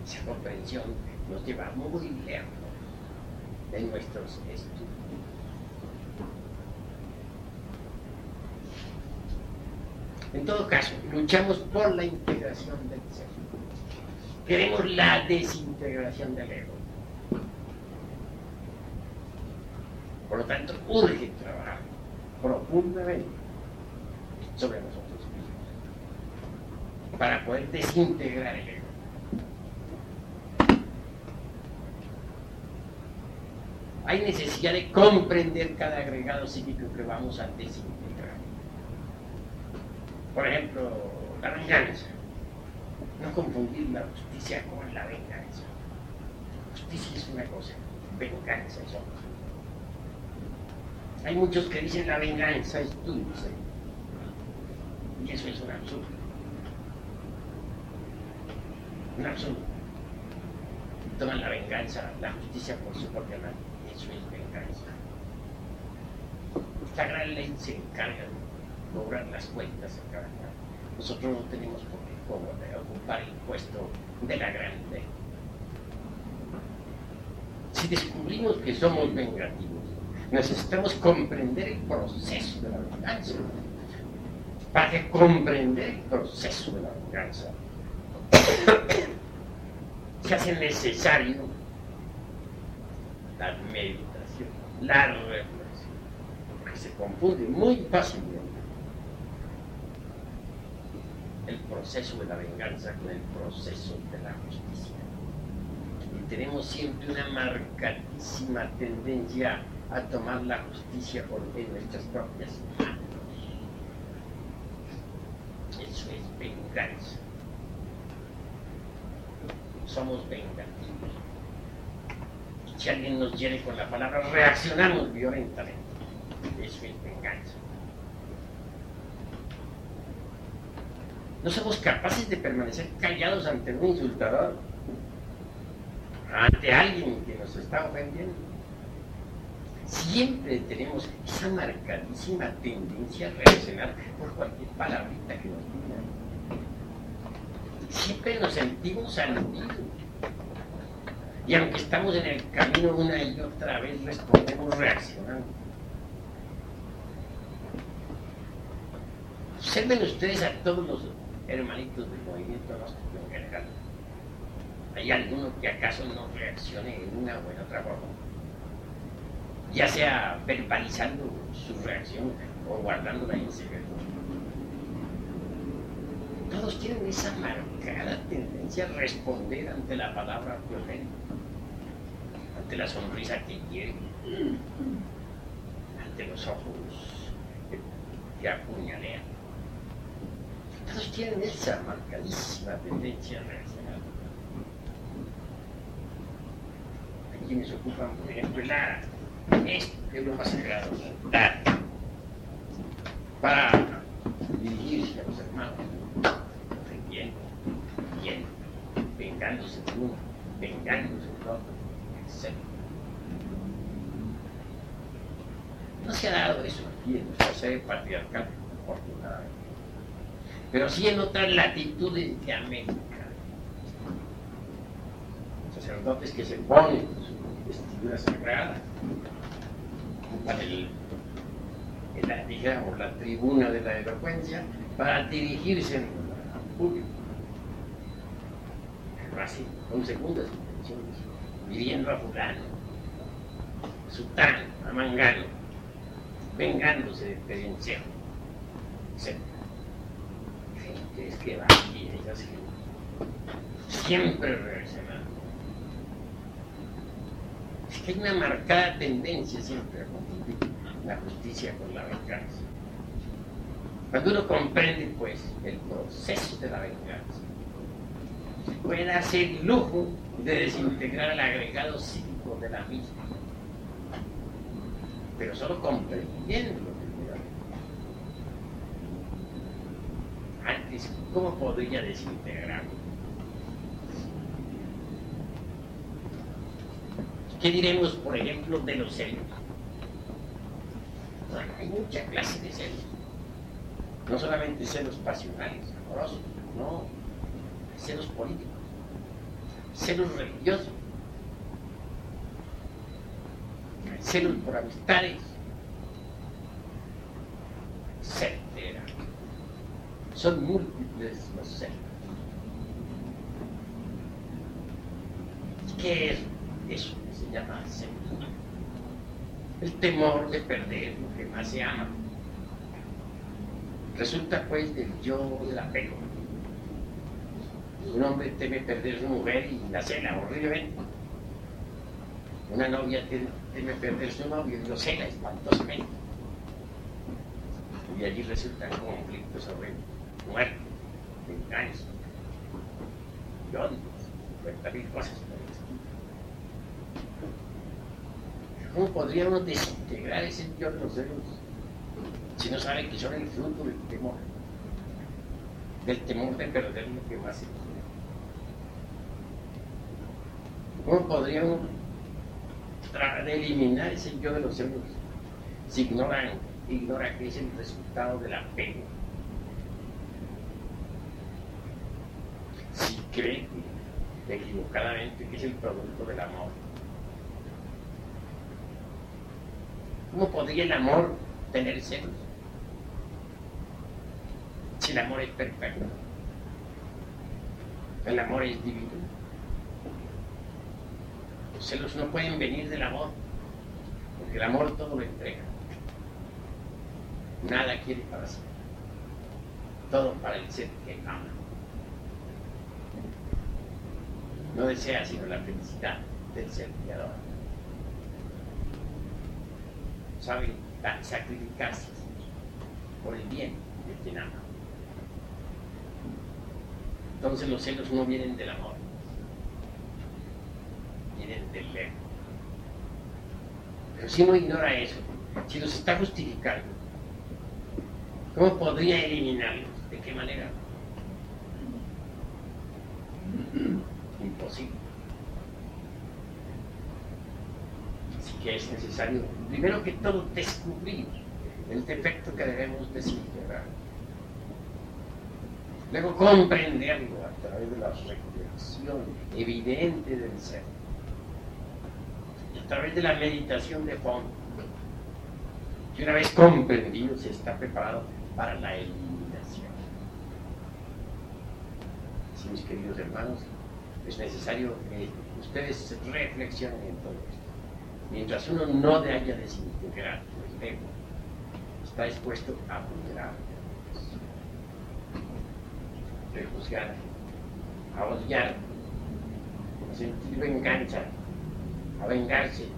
Esa comprensión nos lleva muy lejos de nuestros estudios. En todo caso, luchamos por la integración del ser. Queremos la desintegración del ego. Por lo tanto, urge trabajar profundamente sobre nosotros mismos para poder desintegrar el ego. Hay necesidad de comprender cada agregado psíquico que vamos a desintegrar. Por ejemplo, la venganza. No confundir la justicia con la venganza. Justicia es una cosa, venganza es otra. Hay muchos que dicen la venganza es dulce. Y eso es un absurdo. Un absurdo. Toman la venganza, la justicia por su propia mano. Eso es venganza. Esta gran ley se encarga de cobrar las cuentas a cada uno. Nosotros no tenemos por qué ocupar el puesto de la grande. Si descubrimos que somos vengativos, necesitamos comprender el proceso de la venganza. Para que comprender el proceso de la venganza se hace necesario la meditación, la reflexión, se confunde muy fácilmente el proceso de la venganza con el proceso de la justicia. Y tenemos siempre una marcadísima tendencia a tomar la justicia por nuestras propias manos. Eso es venganza. Somos vengativos. Si alguien nos hiere con la palabra, reaccionamos violentamente. Es venganza. No somos capaces de permanecer callados ante un insultador, ante alguien que nos está ofendiendo. siempre tenemos esa marcadísima tendencia a reaccionar por cualquier palabrita que nos digan. Siempre nos sentimos aludidos. Y aunque estamos en el camino una y otra vez, respondemos reaccionando. Observen ustedes a todos los hermanitos del movimiento gnóstico en general. ¿Hay alguno que acaso no reaccione en una o otra forma? Ya sea verbalizando su reacción o guardándola en secreto. Todos tienen esa marcada tendencia a responder ante la palabra violenta, ante la sonrisa que quiere, ante los ojos que apuñalean. Todos tienen esa marcadísima tendencia a reaccionar. Hay quienes ocupan, por ejemplo, el que es lo más sagrado, dar, para dirigirse a los hermanos, ofendiendo, bien, vengándose de uno, vengándose del otro, etc. No se ha dado eso aquí en nuestra sede patriarcal, afortunadamente pero sí en otras latitudes de América. Sacerdotes que se ponen su vestidura sagrada, ocupan el, la, digamos, la tribuna de la elocuencia para dirigirse al público. Pero así, con segundas intenciones, viviendo a fulano, sutano, a mangano, vengándose de etc es que va ellas que siempre reaccionando. Es que hay una marcada tendencia siempre a confundir la justicia con la venganza. Cuando uno comprende pues el proceso de la venganza, puede hacer lujo de desintegrar el agregado psíquico de la misma. Pero solo comprendiendo antes, ¿cómo podría desintegrarlo? ¿Qué diremos, por ejemplo, de los celos? Hay mucha clase de celos. No solamente celos pasionales, amorosos, no, celos políticos, celos religiosos, celos por amistades, etcétera. Son múltiples los celos. ¿Qué es eso que se llama celo? El temor de perder lo que más se ama. Resulta pues del yo del apego. Un hombre teme perder su mujer y la cela horriblemente. Una novia teme perder su novio y lo cela espantosamente. Y allí resultan conflictos horribles muerte, venganza, y odio, cuenta mil cosas. ¿Cómo podría uno desintegrar ese yo de los celos si no sabe que son el fruto del temor? Del temor de perder lo que más se. ¿Cómo podría uno de eliminar ese yo de los celos si ignoran, ignora que es el resultado del apego? Si cree equivocadamente que es el producto del amor. ¿Cómo podría el amor tener celos? Si el amor es perfecto. El amor es divino. Los celos no pueden venir del amor, porque el amor todo lo entrega. Nada quiere para sí. Todo para el ser que ama. No desea sino la felicidad del ser creador. Sabe sacrificarse por el bien de quien ama. Entonces los celos no vienen del amor, vienen del ego. Pero si uno ignora eso, si los está justificando, ¿cómo podría eliminarlos? ¿De qué manera? Imposible. Si que es necesario, primero que todo, descubrir el defecto que debemos desintegrar. Luego comprenderlo a través de la reflexión evidente del ser. Y a través de la meditación de fondo. Y una vez comprendido, se está preparado para la eliminación. Así, mis queridos hermanos, es necesario que ustedes reflexionen en todo esto. Mientras uno no de haya desintegrar el ego, está expuesto a vulnerar, a prejuzgar, a odiar, a sentir venganza, a vengarse,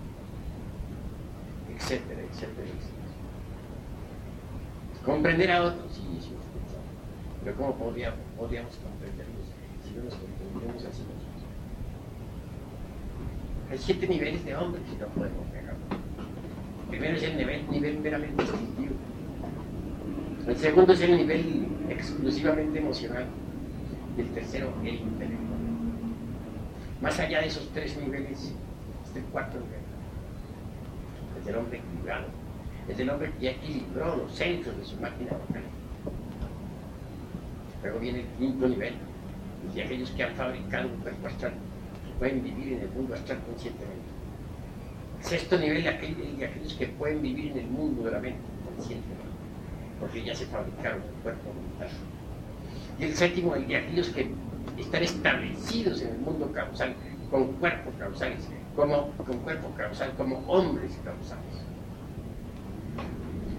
etcétera, etcétera, etcétera. Comprender a otros, sí, sí, pero ¿cómo podríamos, comprenderlos si no nos comprendemos así? Hay siete niveles de hombres y no podemos pegarlo. El primero es el nivel, nivel meramente instintivo. El segundo es el nivel exclusivamente emocional. Y el tercero, el intelectual. Más allá de esos tres niveles, está el cuarto nivel. Es del hombre equilibrado. Es del hombre que ya equilibró los centros de su máquina vocal. Luego viene el quinto nivel, de aquellos que han fabricado un cuerpo pueden vivir en el mundo astral conscientemente. Sexto nivel de aquellos, de aquellos que pueden vivir en el mundo de la mente conscientemente, porque ya se fabricaron un cuerpo mental. Y el séptimo, el de aquellos que están establecidos en el mundo causal, con cuerpos causales, como, con cuerpo causal, como hombres causales.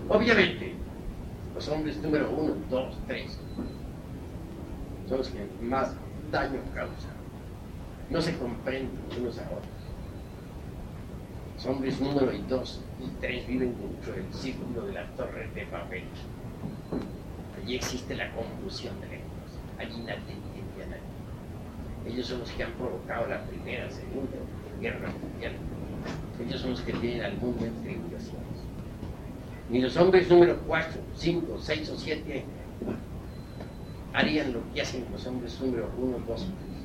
Obviamente, los hombres número uno, dos, tres, son los que más daño causan no se comprenden unos a otros. Los hombres número y dos y tres viven dentro del círculo de las torres de papel. Allí existe la confusión de lenguas. Allí nadie entiende a nadie. Ellos son los que han provocado la primera, segunda guerra mundial. Ellos son los que tienen al mundo en tribulaciones. Ni los hombres número cuatro, cinco, seis o siete harían lo que hacen los hombres número uno, dos y tres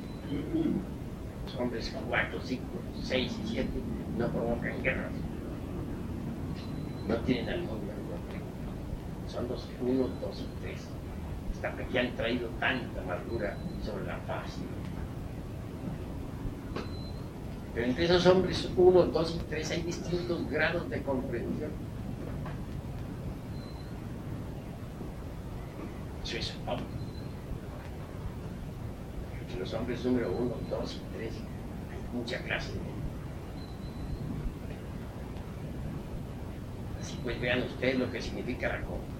los hombres 4, 5, 6 y 7 no provocan guerras. No tienen al mundo. Son los 1, 2 y 3. Hasta que han traído tanta amargura sobre la paz. Pero entre esos hombres 1, 2 y 3 hay distintos grados de comprensión. Eso es obvio los hombres número uno, dos tres, hay mucha clase Así pues vean ustedes lo que significa la comprensión.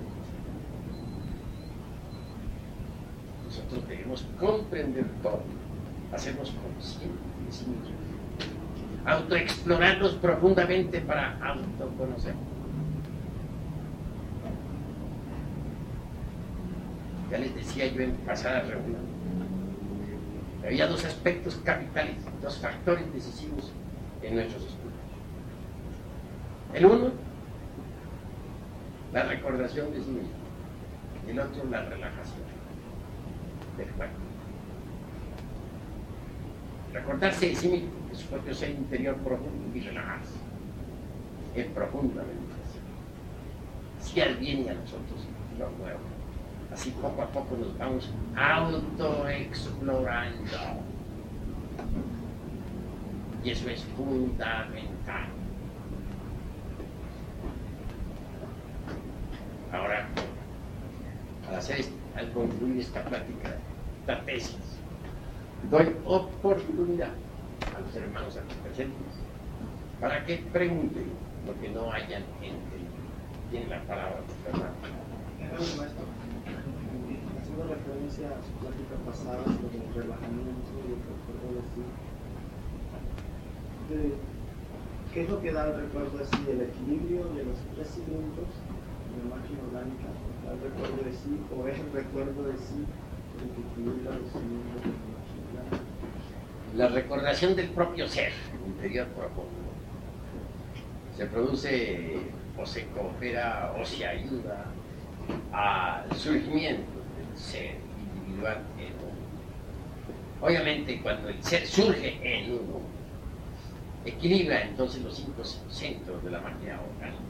Nosotros debemos comprender todo, hacernos conscientes autoexplorarnos profundamente para autoconocernos. Ya les decía yo en pasada había dos aspectos capitales, dos factores decisivos en nuestros estudios. El uno, la recordación de sí mismo. El otro, la relajación del cuerpo. Recordarse de sí mismo, de su propio ser interior profundo y relajarse. Es profundamente así. Si bien y a nosotros lo nuevo. Así poco a poco nos vamos autoexplorando. Y eso es fundamental. Ahora, al, hacer, al concluir esta plática, esta tesis, doy oportunidad a los hermanos aquí presentes para que pregunten lo que no hayan entendido. Tiene la palabra, hermano haciendo referencia a su plática pasada sobre el relajamiento y el recuerdo de sí, de, ¿qué es lo que da el recuerdo de sí? ¿El equilibrio de los tres cilindros de la máquina orgánica? ¿Da el recuerdo de sí? ¿O es el recuerdo de sí el que equilibra los cilindros de la máquina orgánica? La recordación del propio ser interior profundo se produce o se coopera o se ayuda al surgimiento ser individual en uno. Obviamente cuando el ser surge en uno, equilibra entonces los cinco centros de la máquina orgánica.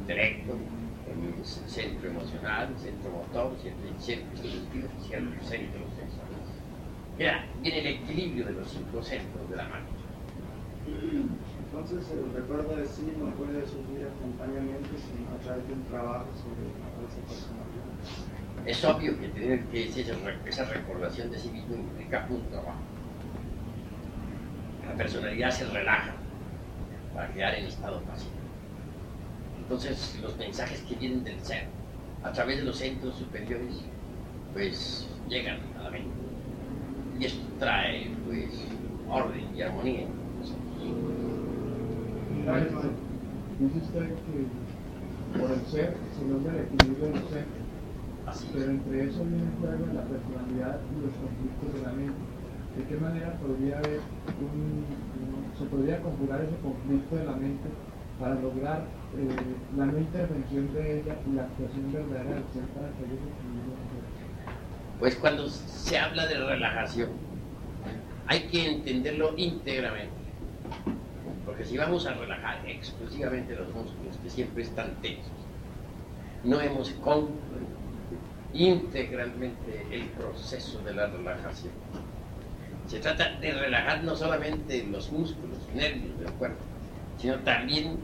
Intelecto, el centro emocional, el centro motor, el centro el centro sexual. Ya, viene el equilibrio de los cinco centros de la máquina. Entonces el recuerdo de sí no puede surgir espontáneamente sino a través de un trabajo sobre la falsa personalidad. Es obvio que tener que esa, recordación de sí mismo implica un trabajo. La personalidad se relaja para quedar en estado pasivo. Entonces los mensajes que vienen del ser a través de los centros superiores pues llegan a la mente. Y esto trae pues orden y armonía. Dice usted que por el ser se logra el equilibrio del ser, pero entre eso viene en juego la personalidad y los conflictos de la mente. ¿De qué manera podría haber un, se podría conjurar ese conflicto de la mente para lograr eh, la no intervención de ella y la actuación verdadera del ser para que? Pues cuando se habla de relajación, hay que entenderlo íntegramente. Porque si vamos a relajar exclusivamente los músculos que siempre están tensos, no hemos concluido integralmente el proceso de la relajación. Se trata de relajar no solamente los músculos, nervios del cuerpo, sino también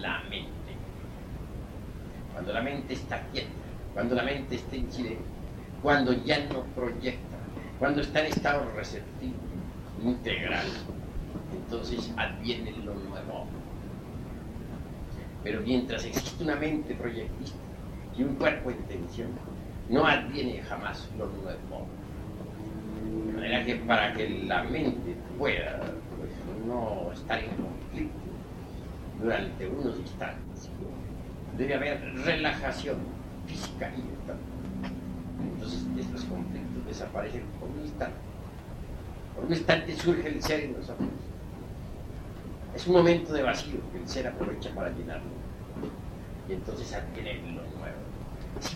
la mente. Cuando la mente está quieta, cuando la mente está en silencio, cuando ya no proyecta, cuando está en estado receptivo, integral, entonces adviene lo nuevo. Pero mientras existe una mente proyectista y un cuerpo en tensión, no adviene jamás lo nuevo. De manera que para que la mente pueda pues, no estar en conflicto durante unos instantes, debe haber relajación física y mental. Entonces estos conflictos desaparecen por un instante. Por un instante surge el ser en nosotros. Es un momento de vacío que el ser aprovecha para llenarlo. Y entonces adquiere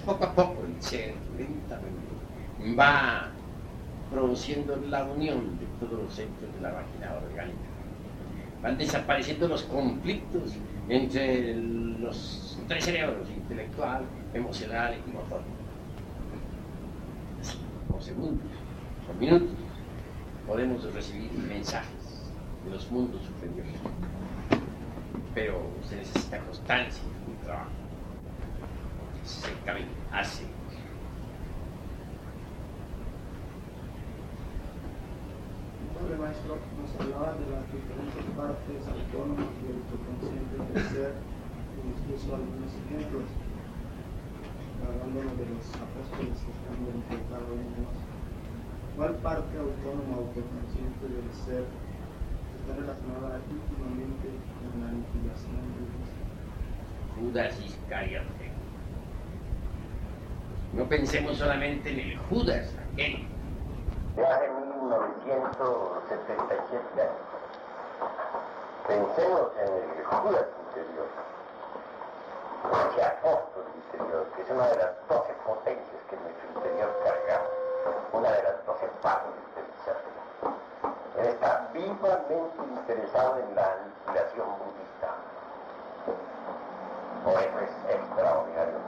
poco a poco el ser lentamente va produciendo la unión de todos los centros de la máquina orgánica. Van desapareciendo los conflictos entre los tres cerebros, intelectual, emocional y motor. Por segundos, por minutos, podemos recibir mensajes de los mundos superiores. Pero se necesita constancia y trabajo. Ese es el camino a seguir. Padre Maestro nos hablaba de las diferentes partes autónomas y autoconscientes del ser puso algunos ejemplos, hablándonos de los apóstoles que están uno de nosotros. ¿Cuál parte autónoma autoconsciente del ser está relacionada íntimamente con la aniquilación de Dios? Judas Iscariote. No pensemos solamente en el Judas, aquel Ya en 1977 pensemos en el Judas interior, ese apóstol interior, que es una de las doce potencias que nuestro interior carga, una de las doce partes del ser. Él está vivamente interesado en la aniquilación budista. Por eso es extraordinario.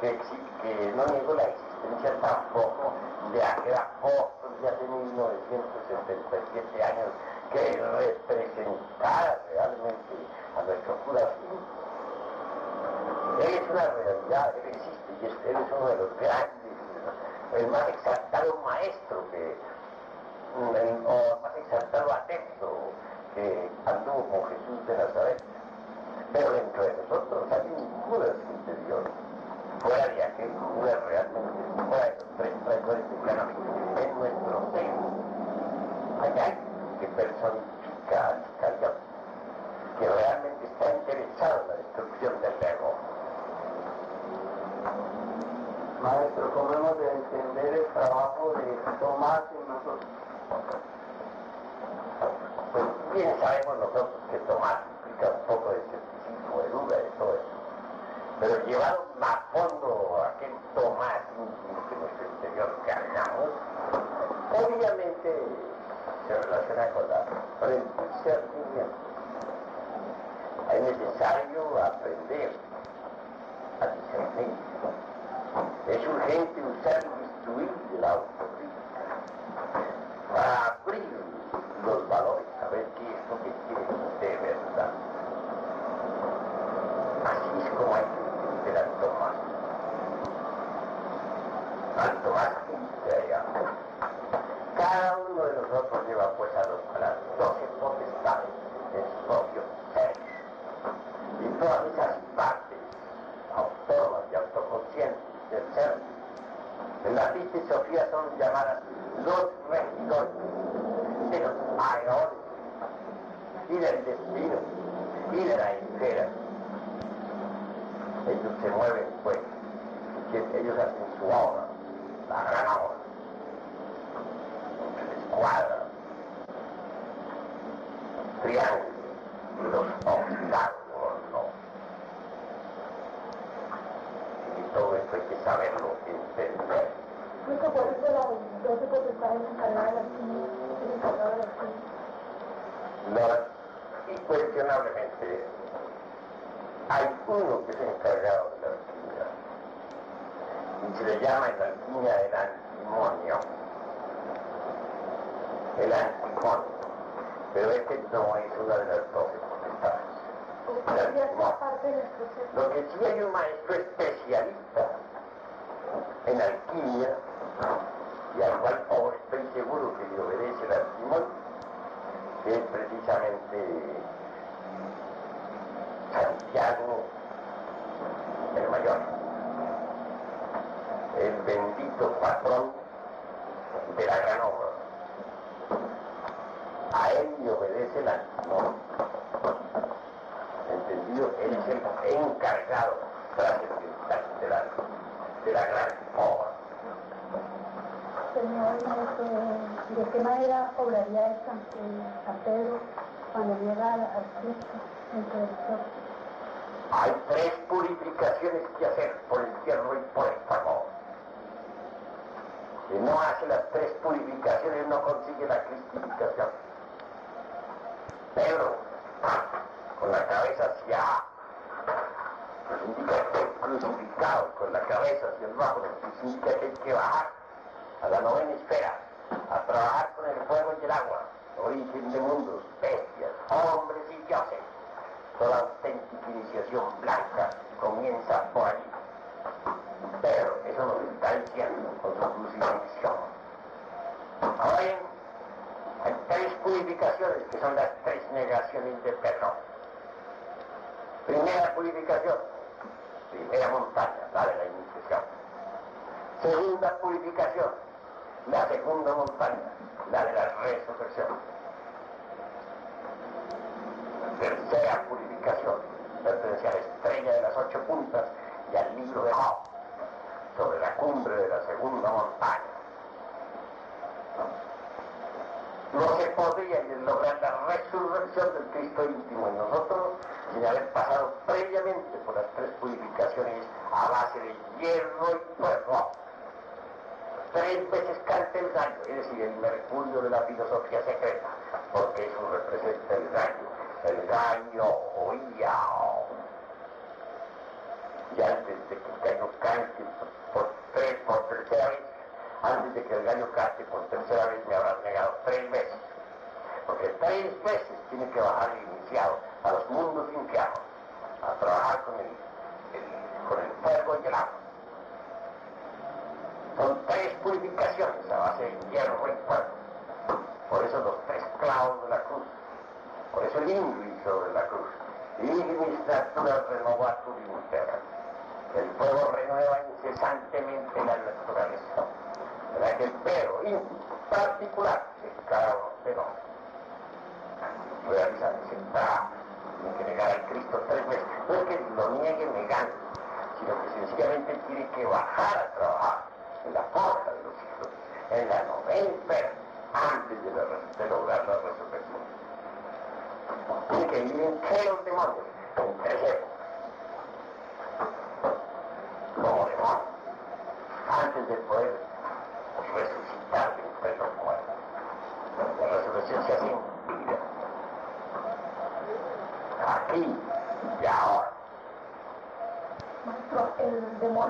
Que, no niego la existencia tampoco de aquel apóstol de hace 1977 años que representara realmente a nuestro judaísmo. Él es una realidad, él existe y él es uno de los grandes, el más exaltado maestro que, el, o más exaltado adepto que anduvo con Jesús de Nazaret. Pero dentro de nosotros hay un Judas interior, fuera de aquel Judas realmente, fuera de los tres traidores de en nuestro ser. Hay alguien que personifica a Iscariot, que realmente está interesado en la destrucción del ego. Maestro, ¿cómo hemos de entender el trabajo de Tomás en nosotros? Pues bien sabemos nosotros que Tomás implica un poco de escepticismo, de duda, de todo eso. Pero llevaron a fondo aquel Tomás íntimo que nuestro interior cargamos, obviamente se relaciona con, la, discernimiento. Es necesario aprender a discernir. Es urgente el antimonio. ¿Entendido? Él es el encargado de la, de la gran obra. Señor, ¿de qué manera obraría el San, el San Pedro cuando llega al, Cristo cuerpo? Hay tres purificaciones que hacer por el hierro y por el fuego. Si no hace las tres purificaciones no consigue la cristificación. Pedro, con la cabeza hacia indica que crucificado con la cabeza hacia el bajo, pues significa que hay que bajar a la novena esfera, a trabajar con el fuego y el agua, origen de mundos, bestias, hombres y dioses. Toda auténtica iniciación blanca comienza por allí. Pero eso nos está diciendo con su crucifixión. Ahora bien, tres purificaciones que son las tres negaciones de Pedro. Primera purificación, primera montaña, la de la iniciación. Segunda purificación, la segunda montaña, la de la resurrección. Tercera purificación, pertenece a la estrella de las ocho puntas y al libro de Job, sobre la cumbre de la segunda montaña. No se podría lograr la resurrección del Cristo íntimo en nosotros sin haber pasado previamente por las tres purificaciones a base de hierro y fuego. Tres veces canta el gallo, es decir, el mercurio de la filosofía secreta, porque eso representa el gallo. El gallo oía. Y antes de que el gallo cante por, tres, por tercera vez, antes de que el gallo cante por tercera vez me habrás negado tres veces. Porque tres veces tiene que bajar el iniciado a los mundos infiernos, a trabajar con el, el- con el fuego y el agua. Son tres purificaciones a base de hierro y fuego. Por eso los tres clavos de la cruz. Por eso el ingrid sobre la cruz. Ignis natura renovatur in. El fuego renueva incesantemente la naturaleza. ¿Verdad que el pero en particular es cada uno de nosotros? Realiza ese trabajo. Tiene que negar al Cristo tres veces. No es que lo niegue negando, sino que sencillamente tiene que bajar a trabajar en la forja de los hijos, en la novena antes de, la- de lograr la resurrección. Tiene que vivir entre los demonios, en tres épocas. Como demonios, antes de poder resucitar de entre los muertos. La resurrección aquí y ahora. Maestro,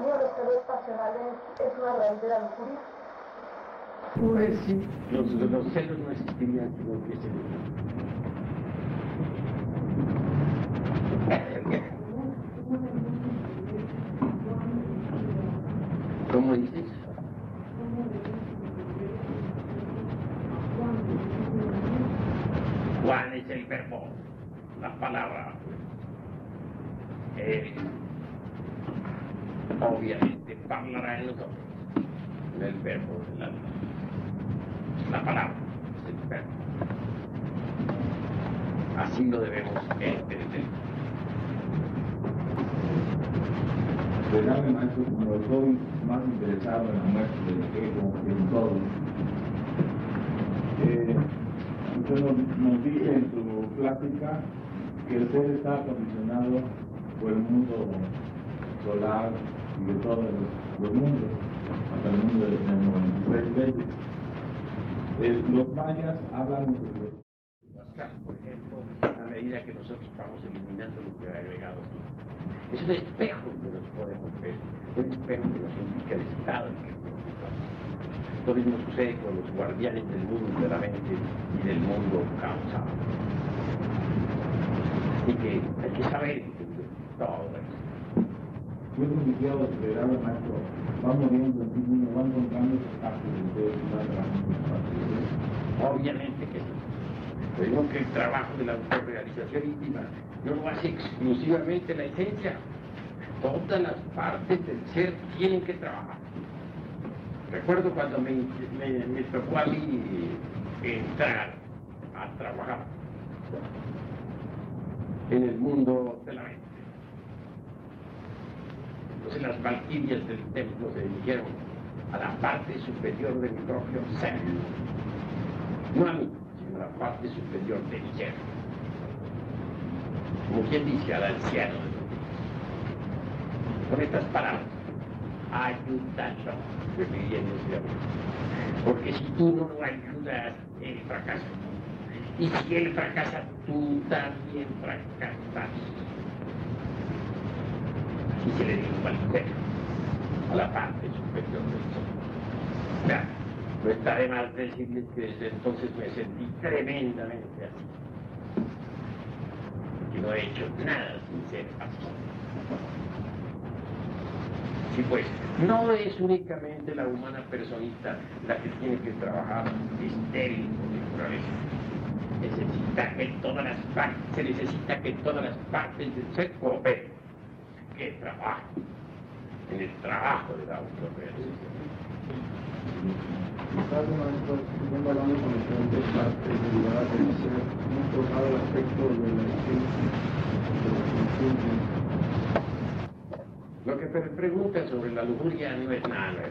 el de los celos pasionales es una raíz de la lujuria. Pues sí, los, los celos no existirían si no hubiese ¿Cómo dices? ¿Cuál es el verbo? La palabra. Eh, obviamente hablará en nosotros. El verbo del alma. La palabra es el verbo. Así lo debemos entender. Perdóname, maestro, como estoy interesado en la muerte del ego que en todo. Eh, usted nos, dice en su plática que el ser está condicionado por el mundo solar y de todos los, los mundos, hasta el mundo de los 93 veces. Eh, los mayas hablan de Pascal, medida que nosotros vamos eliminando lo que ha agregado aquí. Es un espejo que nos podemos ver, un espejo que nos indica el estado en que nos. Lo mismo sucede con los guardianes del mundo de la mente y del mundo causado. Así que hay que saber todo esto. Yo creo que quiero acelerar maestro, va muriendo en sí mismo, va encontrando espacios Dios, va trabajando espacios. Obviamente que sí. Digo que el trabajo de la autorrealización íntima no lo hace exclusivamente la esencia. Todas las partes del ser tienen que trabajar. Recuerdo cuando me, me, me tocó a mí entrar a trabajar en el mundo de la mente. Entonces las valquirias del templo se dirigieron a la parte superior de mi propio ser. No a mí, la parte superior de mi ser. Como quien dice, al anciano. Con estas palabras, ayúdalo, mí. Porque si tú no lo ayudas, él fracasa. Y si él fracasa, tú también fracasas. Así se le dijo al ser, a la parte superior del ser. No está de más decirles que desde entonces me sentí tremendamente así. Que no he hecho nada sin ser así. Sí, pues, no es únicamente la humana personista la que tiene que trabajar estéril por naturaleza. Necesita que todas las partes, se necesita que todas las partes del ser cooperen, que trabajen en el trabajo de la autorrealización. Maestro, siguiendo hablando con diferentes partes derivadas del ser, hemos tocado el aspecto de la conciencia. Lo que pregunta sobre la lujuria no es nada.